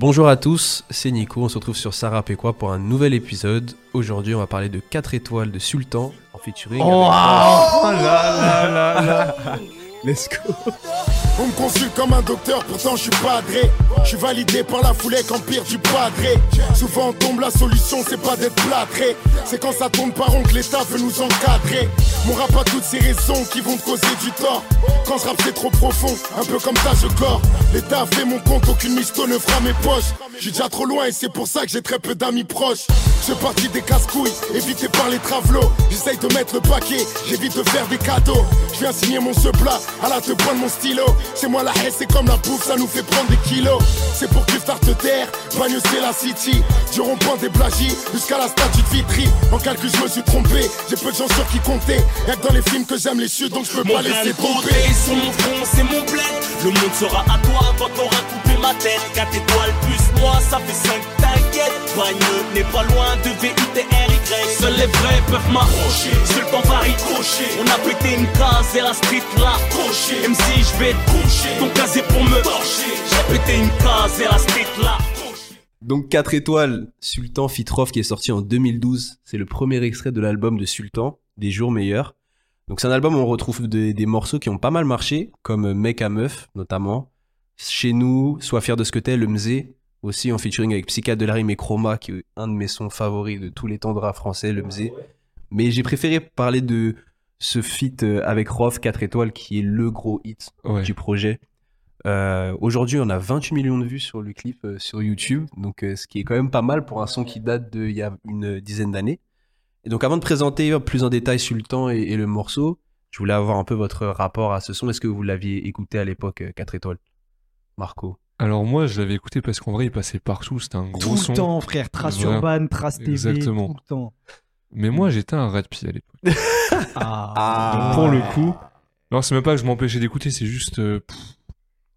Bonjour à tous, c'est Nico, on se retrouve sur Sarah Péquois pour un nouvel épisode. Aujourd'hui, on va parler de 4 étoiles de Sultan en featuring. Oh, avec- là, là, là, là. Let's go On me consulte comme un docteur, pourtant je suis padré. Je suis validé par la foulée qu'empire du padré. Souvent on tombe, la solution c'est pas d'être plâtré. C'est quand ça tombe par rond que l'État veut nous encadrer. Mon rap a toutes ces raisons qui vont te causer du tort. Quand je rappe c'est trop profond, un peu comme ça je corps. L'État fait mon compte, aucune misto ne fera mes poches. Je suis déjà trop loin et c'est pour ça que j'ai très peu d'amis proches. Je fais partie des casse-couilles, évité par les travelots. J'essaye de mettre le paquet, j'évite de faire des cadeaux. Je viens signer mon ce plat, à la te prendre mon stylo. Chez moi la haine c'est comme la bouffe, ça nous fait prendre des kilos. C'est pour que te terre, bagne c'est la city. Du rond-point des plagies jusqu'à la statue de Vitry. En calcul je me suis trompé, j'ai peu de gens sur qui compter. Y'a que dans les films que j'aime les chutes donc je peux pas laisser laisser tomber. sur mon front, c'est mon bled. Le monde sera à toi quand t'auras coupé ma tête. 4 étoiles plus moi, ça fait 5, t'inquiète. Bagneux n'est pas loin de V-U-T-R-Y. Seuls les vrais peuvent m'approcher. Seul temps va ricocher. On a pété une case et la street l'a croché. Même si je vais coucher, ton casé pour me torcher. J'ai pété une case et la street l'a. Donc 4 étoiles, Sultan Fitroff qui est sorti en 2012. C'est le premier extrait de l'album de Sultan, Des jours meilleurs. Donc c'est un album où on retrouve des, des morceaux qui ont pas mal marché, comme Mec à Meuf notamment. Chez nous, Sois fier de ce que t'es, Le Mzé, aussi en featuring avec Psychiatre de la rime et Chroma, qui est un de mes sons favoris de tous les temps de rap français, Le Mzé. Mais j'ai préféré parler de ce feat euh, avec Rof 4 étoiles qui est le gros hit Ouais. du projet. Euh, Aujourd'hui, on a 28 millions de vues sur le clip euh, sur YouTube, donc euh, ce qui est quand même pas mal pour un son qui date d'il y a une dizaine d'années. Et donc, avant de présenter plus en détail Sultan et, et le morceau, je voulais avoir un peu votre rapport à ce son. Est-ce que vous l'aviez écouté à l'époque, euh, 4 étoiles? Marco Alors moi, je l'avais écouté parce qu'en vrai, il passait partout. C'était un gros Tout son. le temps, frère. Trace urbaine, trace TV, Exactement. tout le temps. Mais moi, j'étais un rat à l'époque. Ah. Donc pour le coup, non, c'est même pas que je m'empêchais d'écouter, c'est juste, euh, pff,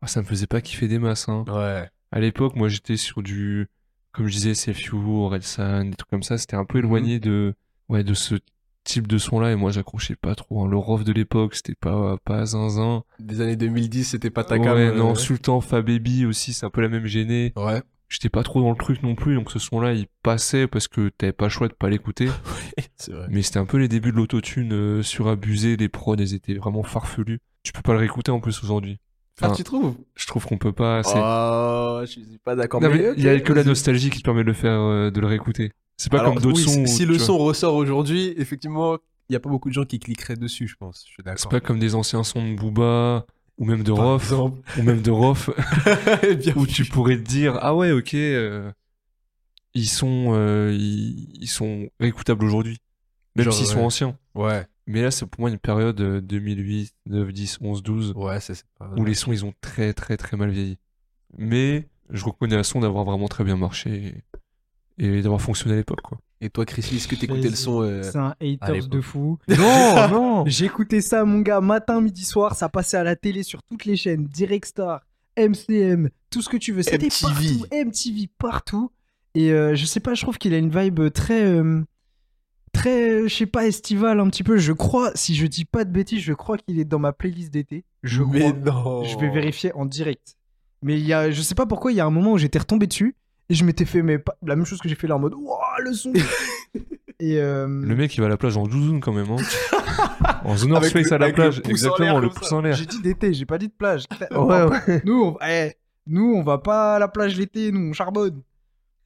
ah, ça me faisait pas kiffer des masses. Hein. Ouais. À l'époque, moi, j'étais sur du, comme je disais, You, Orelsan, des trucs comme ça. C'était un peu éloigné de, ouais, de ce type de son-là. Et moi, j'accrochais pas trop. Hein. Le rof de l'époque, c'était pas, pas zinzin. Des années 2010, c'était pas ta Ouais, cam. euh, non, Sultan, Fa Baby aussi, c'est un peu la même gênée. Ouais. J'étais pas trop dans le truc non plus, donc ce son-là, il passait parce que t'avais pas le choix de pas l'écouter. c'est vrai. Mais c'était un peu les débuts de l'autotune euh, surabusé, les prods, ils étaient vraiment farfelus. Tu peux pas le réécouter en plus aujourd'hui. Ah, Enfin, tu trouves? je trouve qu'on peut pas. c'est- Oh, je suis pas d'accord. Non, mais il y a que la nostalgie qui te permet de le faire, euh, de le réécouter. C'est pas Alors, comme d'autres oui, sons. Si le vois, son ressort aujourd'hui, effectivement, il y a pas beaucoup de gens qui cliqueraient dessus, je pense. Je suis C'est pas comme des anciens sons de Booba ou même de Rof ou même de Rof où tu pourrais te dire ah ouais ok euh, ils sont euh, ils, ils sont réécoutables aujourd'hui même s'ils sont ouais. anciens. Ouais, Mais là c'est pour moi une période euh, 2008, 9, 10, 11, 12 ouais, c'est où les sons ils ont très très très mal vieilli. Mais je reconnais à son d'avoir vraiment très bien marché et, d'avoir fonctionné à l'époque quoi. Et toi, Chris, est-ce que t'écoutais le son euh, C'est un haters de fou. Non non. J'écoutais ça, mon gars, matin, midi, soir. Ça passait à la télé sur toutes les chaînes. Direct Star, MCM, tout ce que tu veux. C'était MTV. partout. MTV, partout. Et euh, je sais pas, je trouve qu'il a une vibe très. euh, très, je sais pas, estivale un petit peu. Je crois, si je dis pas de bêtises, je crois qu'il est dans ma playlist d'été. Je Mais crois. non Je vais vérifier en direct. Mais il y a, je sais pas pourquoi, il y a un moment où j'étais retombé dessus et je m'étais fait mais pas- la même chose que j'ai fait là en mode Wouah, le son Et euh, Le mec il va à la plage en douzoune quand même hein. en zone North Avec Face le- à la plage exactement le pouce en l'air. j'ai dit d'été, j'ai pas dit de plage. Ouais, ouais. Nous, on, eh, nous, on va pas à la plage l'été, nous, on charbonne.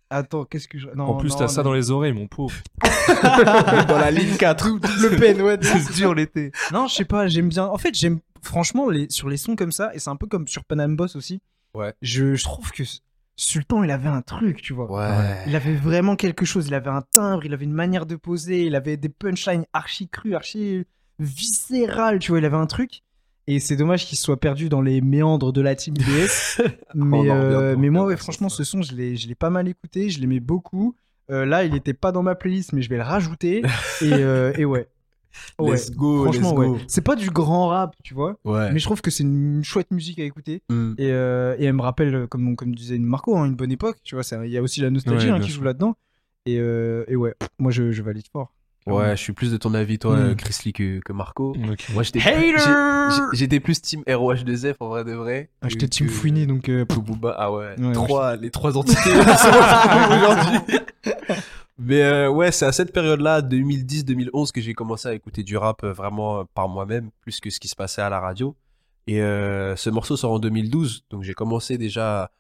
Attends, qu'est-ce que je. Non, En plus, t'as ça non. dans les oreilles, mon pauvre. Dans la ligne 4. Le peine, ouais. C'est dur l'été. Non, je sais pas, j'aime bien. En fait, j'aime franchement les... sur les sons comme ça, et c'est un peu comme sur Panam Boss aussi. Ouais. Je, je trouve que Sultan, il avait un truc, tu vois. Ouais. Il avait vraiment quelque chose. Il avait un timbre, il avait une manière de poser, il avait des punchlines archi crues, archi viscérales, tu vois. Il avait un truc. Et c'est dommage qu'il soit perdu dans les méandres de la team DS. mais, euh, mais moi, ouais, franchement, ce son, je l'ai pas mal écouté, je l'aimais beaucoup. Euh, là, il était pas dans ma playlist, mais je vais le rajouter. et, euh, et ouais. Ouais. Let's go, Franchement, let's go. ouais. C'est pas du grand rap, tu vois. Ouais. Mais je trouve que c'est une chouette musique à écouter. Mm. Et, euh, et elle me rappelle, euh, comme, comme disait Marco, hein, une bonne époque. Tu vois, il y a aussi la nostalgie Ouais, hein, qui joue là-dedans. Et, euh, et ouais, moi je, je valide fort. Ouais, je suis plus de ton avis, toi, Mm. Chris Lee, que, que Marco. Ok. Moi, j'étais j'étais plus team ROH2F en vrai de vrai. Ah, J'étais Team Fouini, donc. euh, Booba. Ah ouais, Ouais, trois, les trois entités aujourd'hui. Mais euh, ouais, c'est à cette période-là, 2010-2011, que j'ai commencé à écouter du rap euh, vraiment euh, par moi-même, plus que ce qui se passait à la radio. Et euh, ce morceau sort en 2012, donc j'ai commencé déjà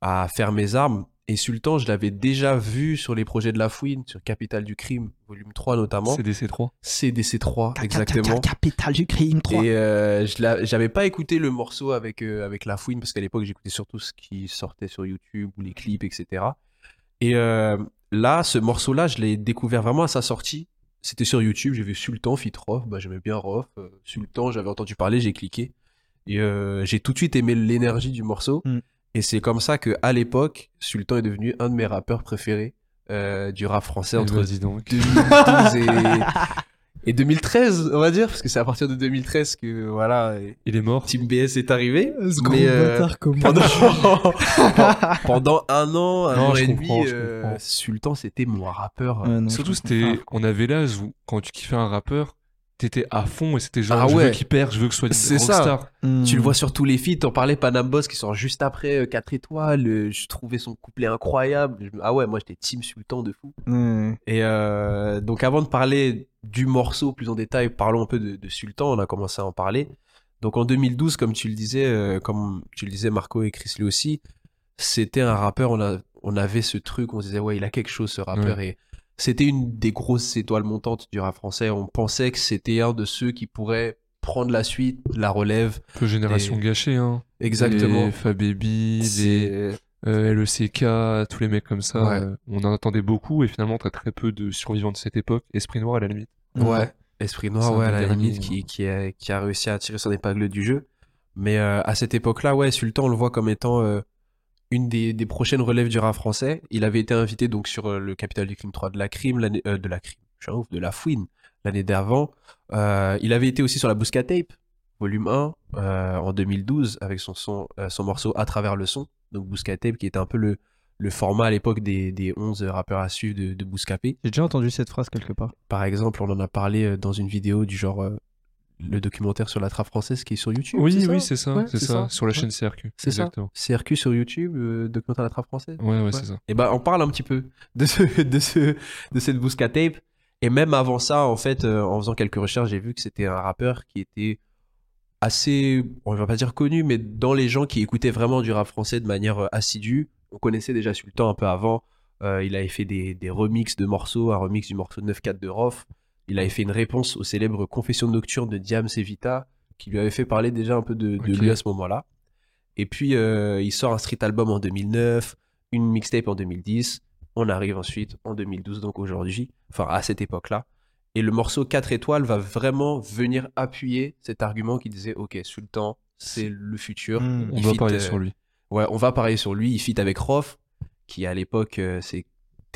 à faire mes armes. Et Sultan, je l'avais déjà vu sur les projets de La Fouine, sur Capital du Crime, volume 3 notamment. CDC3. CDC3, exactement. Capital du crime 3. Et euh, je j'avais pas écouté le morceau avec, euh, avec La Fouine parce qu'à l'époque j'écoutais surtout ce qui sortait sur YouTube ou les clips, etc. Et euh, là, ce morceau-là, je l'ai découvert vraiment à sa sortie. C'était sur YouTube, j'ai vu Sultan, fit Rof, bah, j'aimais bien Rof. Euh, Sultan, j'avais entendu parler, j'ai cliqué. Et euh, j'ai tout de suite aimé l'énergie du morceau. Mm. Et c'est comme ça que à l'époque, Sultan est devenu un de mes rappeurs préférés euh, du rap français entre Vas-y donc. 2012 et, et 2013, on va dire, parce que c'est à partir de 2013 que voilà, Il est mort. Team BS est arrivé. Ce gros mais, euh, bâtard comment pendant, pendant un an, un Non, an et demi, euh. Sultan c'était mon rappeur. Ouais, non, Surtout, c'était, on avait l'âge où, quand tu kiffais un rappeur, t'étais à fond et c'était genre, Ah je ouais. veux qu'il perde, je veux que ce soit une C'est ça. rockstar. Hmm. Tu le vois sur tous les feats, t'en parlais Panam Boss qui sort juste après 4 étoiles, euh, je trouvais son couplet incroyable. Je- Ah ouais, moi j'étais Team Sultan de fou. Ouais. Et euh, donc avant de parler du morceau plus en détail, parlons un peu de, de Sultan, on a commencé à en parler. Donc en 2012, comme tu le disais, euh, comme tu le disais Marco et Chris Lee aussi, c'était un rappeur, on, a, on avait ce truc, on se disait ouais il a quelque chose ce rappeur et c'était une des grosses étoiles montantes du rap français. On pensait que c'était un de ceux qui pourrait prendre la suite, la relève. Un peu génération Et- gâchée, hein. Exactement. Les Fababy, les C'est- euh, LECK, tous les mecs comme ça. Ouais. euh, on en attendait beaucoup et finalement, t'as très peu de survivants de cette époque. Esprit Noir à la limite. Ouais, Esprit Noir, ouais, à des la limite, qui, qui, a, qui a réussi à tirer son épingle du jeu. Mais euh, à cette époque-là, ouais, Sultan, on le voit comme étant euh, une des, des prochaines relèves du rap français. Il avait été invité donc sur euh, le Capital du Crime 3 de la Crime, l'année- euh, de la Crime, je suis ouf, de la Fouine, l'année d'avant. Euh, il avait été aussi sur la Bousca Tape, volume 1, euh, en 2012, avec son, son, son morceau À travers le son. Donc Bousca Tape, qui était un peu le, le format à l'époque des, des 11 rappeurs à suivre de, de Bouscapé. J'ai déjà entendu cette phrase quelque part. Par exemple, on en a parlé dans une vidéo du genre le documentaire sur la trappe française qui est sur YouTube. Oui, oui, c'est ça. Ouais, c'est ça. ça. Sur la chaîne CRQ. C'est ça. Exactement. CRQ sur YouTube, euh, documentaire de la trappe française. Ouais, ouais, c'est ça. Et ben, on parle un petit peu de ce, de ce, de cette Bousca tape. Et même avant ça, en fait, euh, en faisant quelques recherches, j'ai vu que c'était un rappeur qui était assez, on va pas dire connu, mais dans les gens qui écoutaient vraiment du rap français de manière euh, assidue. On connaissait déjà Sultan un peu avant. Euh, il avait fait des, des remixes de morceaux, un remix du morceau 9-4 de Rof. Il avait fait une réponse au célèbre Confession nocturne de Diams et Vita, qui lui avait fait parler déjà un peu de, lui à ce moment-là. Et puis, euh, il sort un street album en 2009, une mixtape en 2010. On arrive ensuite en 2012, donc aujourd'hui, enfin à cette époque-là. Et le morceau 4 étoiles va vraiment venir appuyer cet argument qui disait Ok, Sultan, c'est le futur. Hmm. On fit, parler euh, sur lui. Ouais, on va parier sur lui. Il fit avec Rof, qui à l'époque, euh,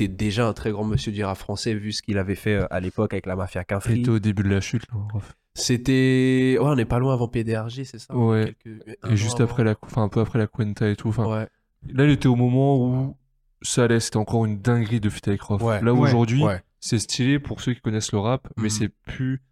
c'était déjà un très grand monsieur du rap français, vu ce qu'il avait fait euh, à l'époque avec la mafia Il Quinfri. était au début de la chute, là. C'était. Ouais, on n'est pas loin avant PDRG, c'est ça? Ouais. Quelques- Et juste avant. après la, enfin un peu après la Cuenta et tout. Enfin, Ouais. là, il était au moment où ça allait, c'était encore une dinguerie de fit avec Rof. Ouais. Là Ouais. aujourd'hui, Ouais. c'est stylé pour ceux qui connaissent le rap, mais Mhm. c'est plus.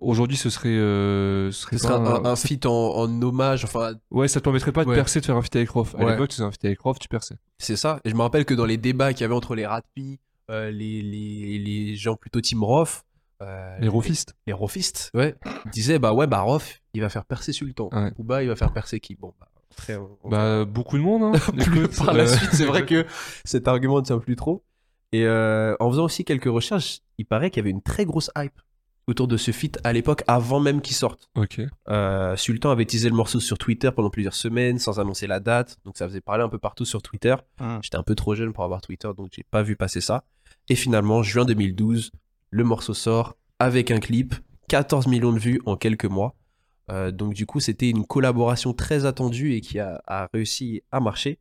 Aujourd'hui, ce serait, euh, ce serait Ce serait pas un, un feat en, en hommage, enfin, Ouais, ça te permettrait pas de Ouais. percer de faire un feat avec Rof. À Ouais. l'époque, tu faisais un feat avec Rof, tu perçais. c'est ça. Et je me rappelle que dans les débats qu'il y avait entre les Ratpi, euh, les, les, les gens plutôt Team Rof, euh, Les Rofistes. les Rofistes, ouais, disaient bah ouais, bah Rof, il va faire percer Sultan. Ouais. Booba, il va faire percer qui? Bon, bah, on- on- Bah, beaucoup de monde, hein. plus par la suite, c'est vrai que cet argument ne tient plus trop. Et en faisant aussi quelques recherches, il paraît qu'il y avait une très grosse hype autour de ce feat à l'époque, avant même qu'il sorte. Ok. Euh, Sultan avait teasé le morceau sur Twitter pendant plusieurs semaines sans annoncer la date, donc ça faisait parler un peu partout sur Twitter. Ah. J'étais un peu trop jeune pour avoir Twitter, donc j'ai pas vu passer ça. Et finalement, juin 2012, le morceau sort avec un clip, 14 millions de vues en quelques mois. Euh, donc du coup, c'était une collaboration très attendue et qui a, a réussi à marcher.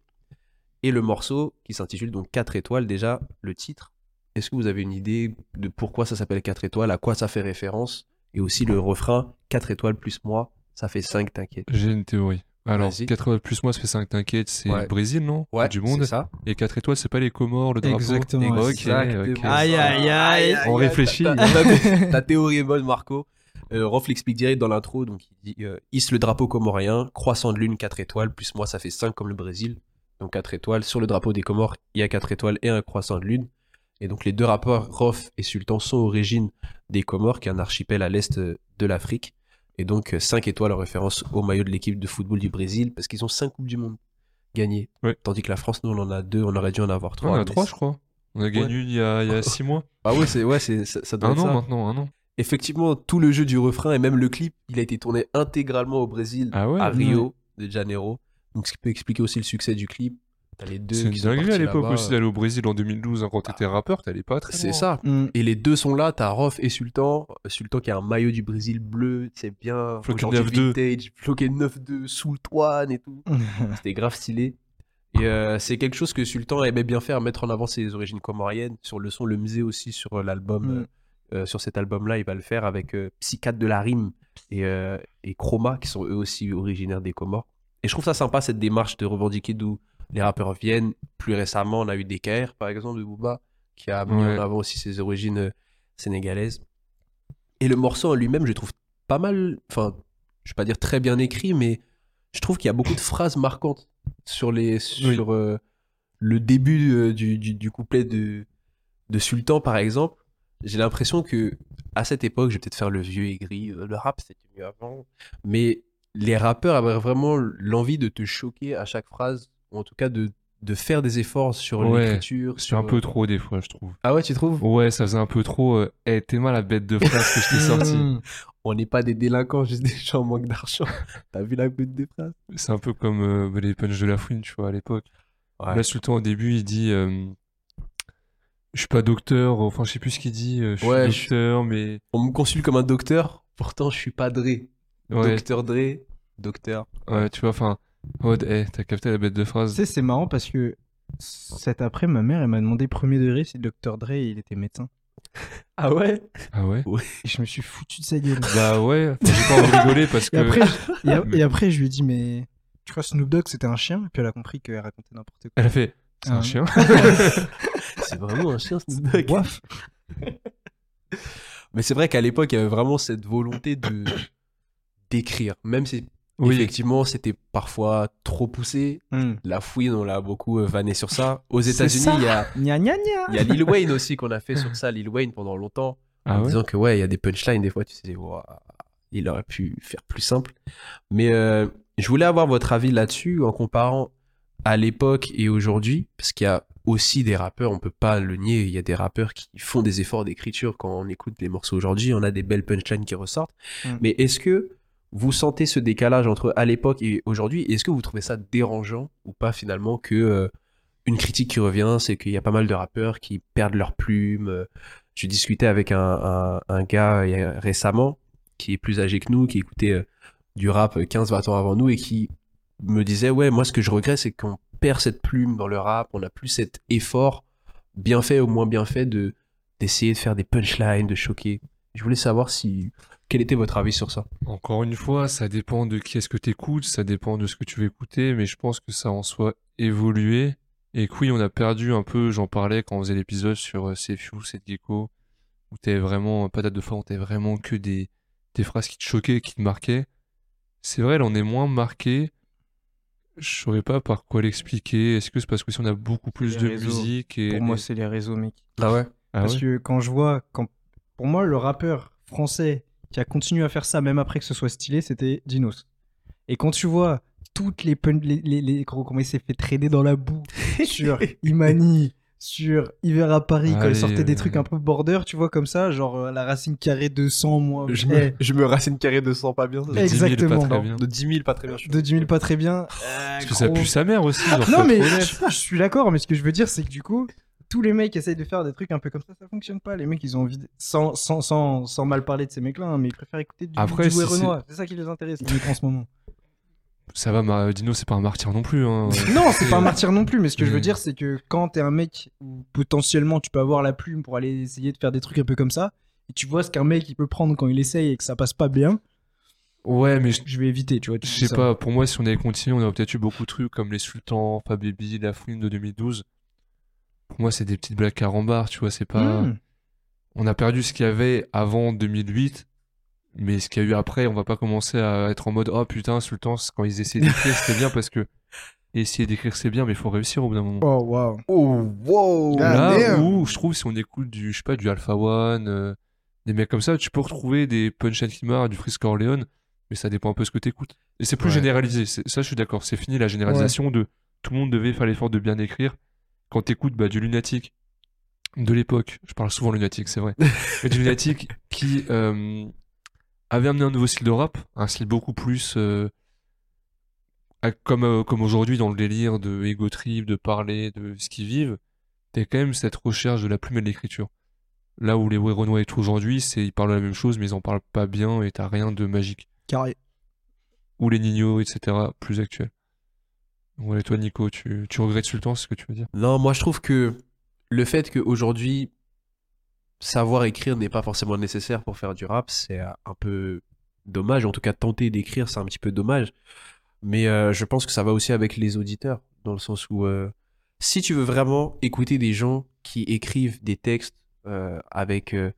Et le morceau, qui s'intitule donc 4 étoiles, déjà, le titre, est-ce que vous avez une idée de pourquoi ça s'appelle 4 étoiles, à quoi ça fait référence? Et aussi le refrain, 4 étoiles plus moi, ça fait 5, t'inquiète. J'ai une théorie. Alors, Vas-y. 4 étoiles plus moi, ça fait 5 t'inquiète, c'est Ouais. le Brésil, non? Ouais, Du monde. c'est ça. Et 4 étoiles, c'est pas les Comores, le drapeau? Exactement. Ok, Exactement. ok. Aïe, aïe, aïe. On réfléchit. Ta, ta- ta théorie est bonne, Marco. Euh, Rof l'explique direct dans l'intro. Donc, il dit euh, hisse le drapeau comorien, croissant de lune, 4 étoiles, plus moi, ça fait 5 comme le Brésil. Donc, 4 étoiles. Sur le drapeau des Comores, il y a 4 étoiles et un croissant de lune. Et donc, les deux rappeurs, Rof et Sultan, sont origines des Comores, qui est un archipel à l'est euh, de l'Afrique. Et donc, 5 étoiles en référence au maillot de l'équipe de football du Brésil, parce qu'ils ont 5 Coupes du Monde gagnées. Ouais. Tandis que la France, nous, on en a 2, on aurait dû en avoir 3. on a 3, je crois. On a gagné une il y a, il y a 6 mois. Ah ouais, c'est, ouais c'est, ça, ça doit Un être an ça. maintenant, un an. Effectivement, tout le jeu du refrain et même le clip, il a été tourné intégralement au Brésil, Ah ouais à Rio de Janeiro. Donc, ce qui peut expliquer aussi le succès du clip. T'as les deux C'est une dinguerie à l'époque aussi d'aller au Brésil en 2012 hein, quand t'étais rappeur, t'allais pas très C'est loin. ça. Mm. Et les deux sont là, t'as Rof et Sultan. Euh, Sultan qui a un maillot du Brésil bleu, c'est bien. Floqué aujourd'hui 9-2. vintage, Floqué 9-2, sous le toit et tout. C'était grave stylé. Et euh, c'est quelque chose que Sultan aimait bien faire, mettre en avant ses origines comoriennes. Sur le son, le musée aussi, sur euh, l'album, Mm. euh, sur cet album-là, il va le faire avec euh, Psychiatre de la Rime et, euh, et Chroma, qui sont eux aussi originaires des Comores. Et je trouve ça sympa, cette démarche de revendiquer d'où les rappeurs viennent. Plus récemment, on a eu DKR, par exemple, de Booba, qui a mis Ouais. en avant aussi ses origines euh, sénégalaises. Et le morceau en lui-même, je trouve pas mal, enfin, je vais pas dire très bien écrit, mais je trouve qu'il y a beaucoup de phrases marquantes sur, les, sur euh, le début euh, du, du, du couplet de, de Sultan, par exemple. J'ai l'impression que à cette époque, je vais peut-être faire le vieux aigri, euh, le rap c'était mieux avant, mais les rappeurs avaient vraiment l'envie de te choquer à chaque phrase, ou en tout cas de, de faire des efforts sur Ouais, l'écriture. C'est sur- un peu trop des fois, je trouve. Ah ouais, tu trouves? Ouais, ça faisait un peu trop. euh, Eh, t'es mal la bête de phrase que je t'ai sorti. Mm. On n'est pas des délinquants, juste des gens en manque d'argent. T'as vu la goutte des phrases? C'est un peu comme euh, les punchs de la fouine, tu vois, à l'époque. Ouais. Là, Sultan, au début, il dit euh, Je suis pas docteur, enfin, je sais plus ce qu'il dit. euh, Je Ouais, suis docteur, mais. On me consulte comme un docteur, pourtant je suis pas Dre. Ouais, Docteur Dre, docteur. ouais, tu vois, enfin. Oh, eh, t'as capté la bête de Tu phrase sais, c'est marrant parce que cet après, ma mère, elle m'a demandé premier degré si le Dr. Dre, il était médecin. Ah ouais? Ah ouais? Et je me suis foutu de sa gueule. Bah ouais, j'ai pas envie de rigoler parce que. Et après, je, et, a- et après, je lui ai dit, mais tu crois Snoop Dogg, c'était un chien? Et puis elle a compris qu'elle racontait n'importe quoi. Elle a fait C'est Ah un ouais. chien C'est vraiment un chien, Snoop Dogg. Waf. Mais c'est vrai qu'à l'époque, il y avait vraiment cette volonté de d'écrire, même si Oui, effectivement c'était parfois trop poussé. Mm. La fouine, on l'a beaucoup euh, vanné sur ça. Aux États-Unis, il y a, Gna gna gna. il y a Lil Wayne aussi qu'on a fait sur ça. Lil Wayne pendant longtemps. Ah en ouais disant que ouais, il y a des punchlines des fois, tu sais, il aurait pu faire plus simple. Mais euh, je voulais avoir votre avis là-dessus en comparant à l'époque et aujourd'hui, parce qu'il y a aussi des rappeurs, on peut pas le nier, il y a des rappeurs qui font des efforts d'écriture quand on écoute les morceaux aujourd'hui, on a des belles punchlines qui ressortent. Mm. Mais est-ce que vous sentez ce décalage entre à l'époque et aujourd'hui Est-ce que vous trouvez ça dérangeant ou pas finalement que euh, une critique qui revient, c'est qu'il y a pas mal de rappeurs qui perdent leur plume. euh, Je discutais avec un, un, gars euh, récemment qui est plus âgé que nous, qui écoutait du rap 15-20 ans avant nous et qui me disait ouais moi ce que je regrette c'est qu'on perd cette plume dans le rap, on n'a plus cet effort bien fait ou moins bien fait de d'essayer de faire des punchlines, de choquer. Je voulais savoir si quel était votre avis sur ça. Encore une fois, ça dépend de qui est-ce que t'écoutes, ça dépend de ce que tu veux écouter, mais je pense que ça en soit évolué. Et que oui, on a perdu un peu, j'en parlais quand on faisait l'épisode sur euh, C'est Few, C'est Gecko, où t'avais vraiment, patate de fin, où t'avais vraiment que des, des phrases qui te choquaient, qui te marquaient. C'est vrai, là, on est moins marqué. Je saurais pas par quoi l'expliquer. Est-ce que c'est parce que si on a beaucoup plus Les de réseaux. musique et. Pour moi, c'est les réseaux, mec. Ah ouais? Ah Parce ouais? que quand je vois, quand... pour moi, le rappeur français qui a continué à faire ça, même après que ce soit stylé, c'était Dinos. Et quand tu vois toutes les, pun- les, les, les- gros, comment il s'est fait traîner dans la boue sur Imani, sur Hiver à Paris, quand il sortait des trucs un peu border, tu vois, comme ça, genre euh, la racine carrée de 100, moi. je, eh, me, je me racine carré de 100 pas bien. De 10 000, Exactement. pas bien. De 10 000 pas très bien. je de 10 000 pas très bien. Parce que ça pue sa mère aussi. genre, Non, mais je, je suis d'accord, mais ce que je veux dire, c'est que du coup, tous les mecs essayent de faire des trucs un peu comme ça, ça fonctionne pas. Les mecs, ils ont envie, de- sans, sans, sans, sans mal parler de ces mecs-là, hein, mais ils préfèrent écouter du, Après, du Renoir. C'est ça qui les intéresse, les mecs, en ce moment. Ça va, Dino, c'est pas un martyr non plus. Hein. Non, c'est pas un martyr non plus, mais ce que je veux dire, c'est que quand t'es un mec où potentiellement tu peux avoir la plume pour aller essayer de faire des trucs un peu comme ça, et tu vois ce qu'un mec il peut prendre quand il essaye et que ça passe pas bien, Ouais, mais je vais éviter, tu vois. je sais pas, pour moi, si on avait continué, on aurait peut-être eu beaucoup de trucs comme les Sultans, Fababy, La Fouine de 2012. Pour moi, c'est des petites blagues carambars, tu vois, c'est pas. Hmm. On a perdu ce qu'il y avait avant 2008, mais ce qu'il y a eu après, on va pas commencer à être en mode oh putain, Sultan, c'est quand ils essayaient d'écrire, c'était bien parce que essayer d'écrire, c'est bien, mais il faut réussir au bout d'un moment. Oh, waouh. Oh, wow Ah, Là damn. où je trouve, si on écoute du, je sais pas, du Alpha One, euh, des mecs comme ça, tu peux retrouver des Punch and Kimar, du Frisk Orleans, mais ça dépend un peu ce que t'écoutes. Et c'est plus Ouais. généralisé. Ça, je suis d'accord. C'est fini la généralisation de tout le monde devait faire l'effort de bien écrire. Quand t'écoutes bah, du lunatique de l'époque, je parle souvent lunatique, c'est vrai, mais du lunatique qui euh, avait amené un nouveau style de rap, un style beaucoup plus euh, comme, euh, comme aujourd'hui dans le délire de ego trip, de parler de ce qu'ils vivent, t'as quand même cette recherche de la plume et de l'écriture. Là où les ouais Renoir et tout aujourd'hui, c'est ils parlent de la même chose, mais ils en parlent pas bien et t'as rien de magique. Carré. Ou les Nino, etc., plus actuels. Ouais, et toi, Nico, tu, tu regrettes Sultan, c'est ce que tu veux dire? Non, moi je trouve que le fait qu'aujourd'hui, savoir écrire n'est pas forcément nécessaire pour faire du rap, c'est un peu dommage. En tout cas, tenter d'écrire, c'est un petit peu dommage. Mais euh, je pense que ça va aussi avec les auditeurs, dans le sens où euh, si tu veux vraiment écouter des gens qui écrivent des textes euh, avec euh,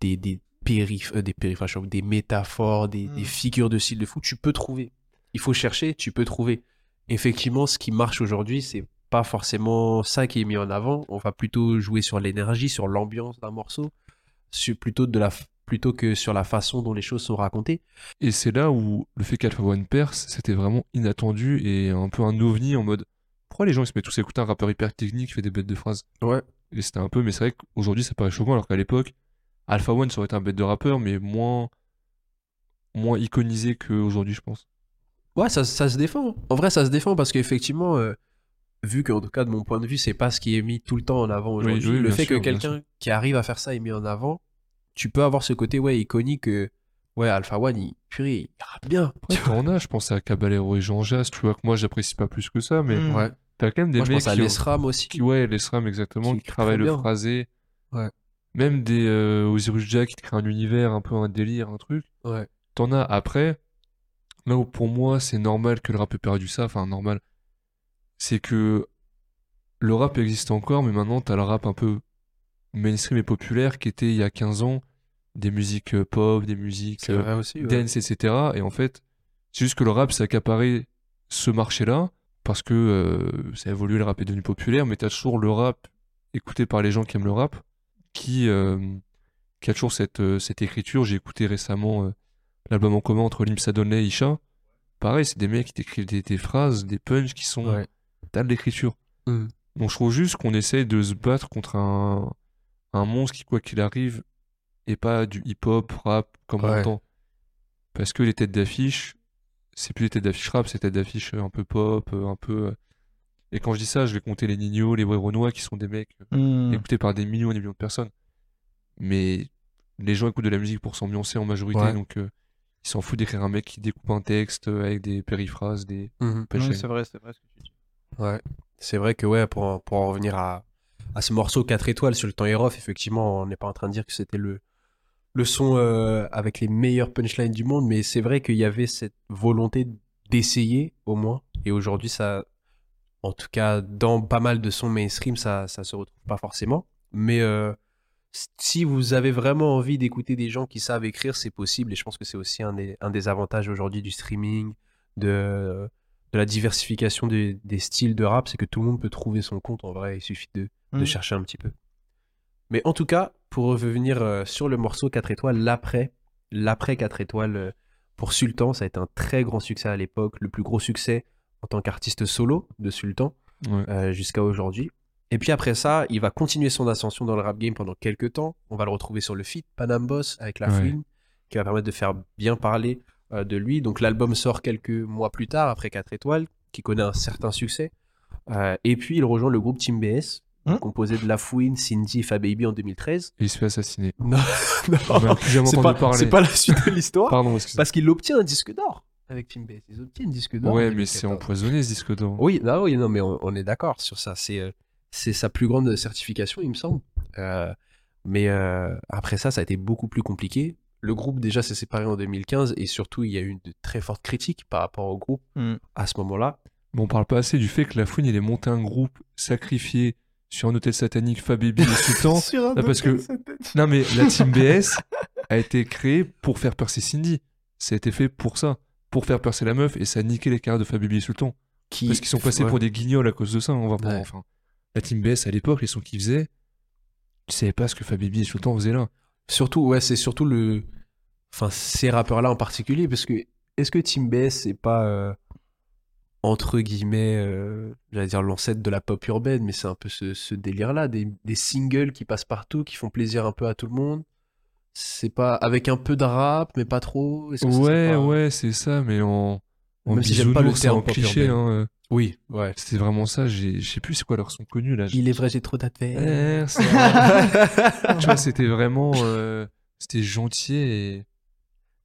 des, des, périph euh, des périphrases, des métaphores, des, Mm. des figures de style de fou, tu peux trouver. Il faut chercher, tu peux trouver. Effectivement, ce qui marche aujourd'hui, c'est pas forcément ça qui est mis en avant. On va plutôt jouer sur l'énergie, sur l'ambiance d'un morceau, sur- plutôt, de la, f- plutôt que sur la façon dont les choses sont racontées. Et c'est là où le fait qu'Alpha One perce, c'était vraiment inattendu et un peu un ovni en mode pourquoi les gens ils se mettent tous à écouter un rappeur hyper technique qui fait des bêtes de phrases? Ouais. Et c'était un peu, mais c'est vrai qu'aujourd'hui ça paraît choquant alors qu'à l'époque, Alpha One ça aurait été un bête de rappeur, mais moins, moins iconisé qu'aujourd'hui, je pense. Ouais, ça, ça se défend. En vrai, ça se défend parce qu'effectivement, euh, vu qu'en tout cas, de mon point de vue, c'est pas ce qui est mis tout le temps en avant aujourd'hui. oui, le fait sûr, que quelqu'un qui arrive à faire ça est mis en avant, tu peux avoir ce côté ouais, iconique que ouais, Alpha One, il, purée, il rappe bien. Après, t'en as, je pense à Caballero et Jean Jass, tu vois, que moi j'apprécie pas plus que ça, mais Mm. Ouais. t'as quand même des Moi, je mecs pense à qui, ont- Lesram aussi. qui- ouais, les SRAM exactement, Qui qui, le phrasé. Ouais. Même des euh, Osiris Jack qui te créent un univers, un peu un délire, un truc. Ouais. T'en as après. Là où pour moi c'est normal que le rap ait perdu ça, enfin normal, c'est que le rap existe encore, mais maintenant t'as le rap un peu mainstream et populaire qui était il y a 15 ans, des musiques euh, pop, des musiques euh, vrai aussi. ouais. dance, etc. Et en fait, c'est juste que le rap s'est accaparé ce marché-là parce que euh, ça a évolué, le rap est devenu populaire, mais t'as toujours le rap écouté par les gens qui aiment le rap qui, euh, qui a toujours cette, cette écriture. J'ai écouté récemment l'album en commun entre Limsa Donley et Isha. Pareil, c'est des mecs qui t'écrivent des, des phrases, des punchs qui sont. Ouais. T'as de l'écriture. Mm. Donc je trouve juste qu'on essaye de se battre contre un, un monstre qui, quoi qu'il arrive, est pas du hip-hop, rap comme on Ouais. entend. Parce que les têtes d'affiche, c'est plus les têtes d'affiche rap, c'est des têtes d'affiche un peu pop, un peu. euh. Et quand je dis ça, je vais compter les Nino, les Renois, qui sont des mecs euh, Hmm. écoutés par des millions et des millions de personnes. Mais les gens écoutent de la musique pour s'ambiancer en majorité, Ouais. donc euh, ils s'en foutent d'écrire un mec qui découpe un texte euh, avec des périphrases, des punchlines. Ouais, c'est vrai, c'est vrai ce que tu dis. Ouais. C'est vrai que ouais, pour, en- pour en revenir à, à ce morceau 4 étoiles sur le temps Erof, effectivement, on n'est pas en train de dire que c'était le, le son euh, avec les meilleures punchlines du monde, mais c'est vrai qu'il y avait cette volonté d'essayer au moins. Et aujourd'hui, ça, en tout cas, dans pas mal de sons mainstream, ça, ça se retrouve pas forcément. Mais euh, si vous avez vraiment envie d'écouter des gens qui savent écrire, c'est possible. Et je pense que c'est aussi un des, un des avantages aujourd'hui du streaming, de, de la diversification des, des styles de rap, c'est que tout le monde peut trouver son compte en vrai. Il suffit de, de Mm. chercher un petit peu. Mais en tout cas, pour revenir euh, sur le morceau 4 étoiles, l'après, l'après 4 étoiles euh, pour Sultan, ça a été un très grand succès à l'époque, le plus gros succès en tant qu'artiste solo de Sultan Ouais. euh, jusqu'à aujourd'hui. Et puis après ça, il va continuer son ascension dans le rap game pendant quelques temps. On va le retrouver sur le feat Panam Boss avec La Ouais. Fouine, qui va permettre de faire bien parler euh, de lui. Donc l'album sort quelques mois plus tard, après 4 étoiles, qui connaît un certain succès. Euh, et puis il rejoint le groupe Team BS, Hein composé de La Fouine, Cindy et Fababy en 2013. Et il se fait assassiner. Non, On n'a plus jamais c'est pas, pas la suite de l'histoire. Pardon, Parce qu'il obtient un disque d'or avec Team BS. Ils obtiennent un disque d'or. Ouais, mais c'est 2014. empoisonné ce disque d'or. Oui, non, oui, non, mais on, on est d'accord sur ça. C'est euh, c'est sa plus grande certification, il me semble. Euh, mais euh, après ça, ça a été beaucoup plus compliqué. le groupe déjà s'est séparé en 2015 et surtout il y a eu de très fortes critiques par rapport au groupe Mm. à ce moment-là. Mais on parle pas assez du fait que la Fouine, il est monté un groupe sacrifié sur un hôtel satanique Fabibi et Sultan. Sur un Bah, parce hôtel que- satanique. non, mais la team BS a été créée pour faire percer Cindy. Ça a été fait pour ça. Pour faire percer la meuf et ça a niqué les carrières de Fabibi et Sultan. Qui, Parce qu'ils sont passés ouais. pour des guignols à cause de ça. On va pas. Ouais. Enfin, la team BS à l'époque, les sons qu'ils faisaient, tu savais pas ce que Fabibi et Sultan faisaient là. Surtout, ouais, c'est surtout le. Enfin, ces rappeurs-là en particulier, parce que est-ce que Team BS, c'est pas. euh, entre guillemets, euh, j'allais dire l'ancêtre de la pop urbaine, mais c'est un peu ce, ce délire-là, des, des singles qui passent partout, qui font plaisir un peu à tout le monde. C'est pas. Avec un peu de rap, mais pas trop. Que Ouais, pas- ouais, c'est ça, mais en. En Même si j'aime pas le terme en cliché, urbaine. hein, euh, Oui, ouais. c'était vraiment ça. j'ai- Je sais plus c'est quoi leur son connu là. Il est vrai, j'ai trop. Eh, ça- tu vois, c'était vraiment. euh, C'était gentil et.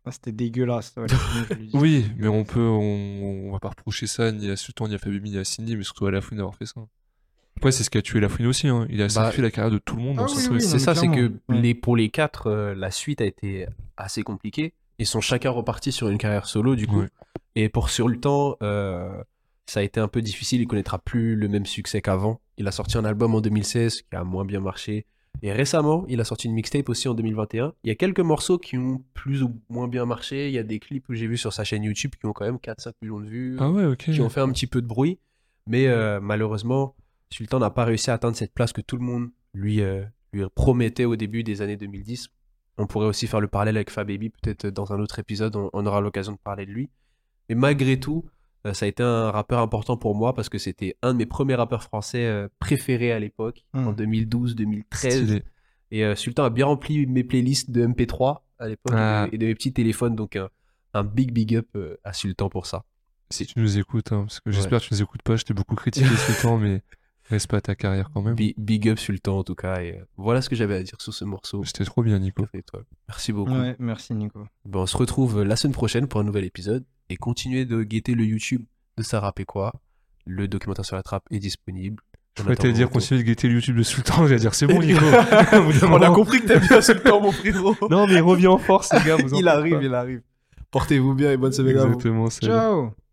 Ah, C'était dégueulasse. ouais. Oui, mais on peut. On, on va pas reprocher ça ni à Sultan, ni à Fabibi, ni à Cindy, mais surtout à La Fouine d'avoir fait ça. Après, c'est ce qui a tué La Fouine aussi. Hein. Il a sacrifié la carrière de tout le monde Ah oui, oui, c'est ça, c'est que ouais. les, pour les quatre, euh, la suite a été assez compliquée. Ils sont chacun repartis sur une carrière solo, du coup. Ouais. Et pour Sultan, euh, ça a été un peu difficile. Il connaîtra plus le même succès qu'avant. Il a sorti un album en 2016 qui a moins bien marché. Et récemment, il a sorti une mixtape aussi en 2021. Il y a quelques morceaux qui ont plus ou moins bien marché. Il y a des clips que j'ai vus sur sa chaîne YouTube qui ont quand même 4-5 millions de vues, Ah ouais, ok. qui ont fait un petit peu de bruit. Mais euh, malheureusement, Sultan n'a pas réussi à atteindre cette place que tout le monde lui, euh, lui promettait au début des années 2010. On pourrait aussi faire le parallèle avec Fababy, peut-être dans un autre épisode, on, on aura l'occasion de parler de lui. Mais malgré tout, euh, ça a été un rappeur important pour moi parce que c'était un de mes premiers rappeurs français euh, préférés à l'époque, Hmm. en 2012-2013. Stylé. Et euh, Sultan a bien rempli mes playlists de MP3 à l'époque Ah. et, de, mes petits téléphones, donc un, un big big up euh, à Sultan pour ça. Si tu nous écoutes, hein, parce que j'espère que tu nous écoutes pas, je t'ai beaucoup critiqué temps, mais respect à ta carrière quand même. Bi- Big, up Sultan en tout cas. Et euh, voilà ce que j'avais à dire sur ce morceau. C'était trop bien, Nico. Merci beaucoup. Ouais, merci Nico. Ben, on se retrouve la semaine prochaine pour un nouvel épisode et continuez de guetter le YouTube de et quoi. Le documentaire sur la trappe est disponible. Je t'allais attendant, dire on- continuer de guetter le YouTube de Sultan, j'allais dire c'est bon, Nico. On a compris que t'aimes bien Sultan, mon frérot. Non, mais il revient en force, les gars. vous en il arrive, pas. il arrive. Portez-vous bien et bonne semaine à vous. Exactement. Ciao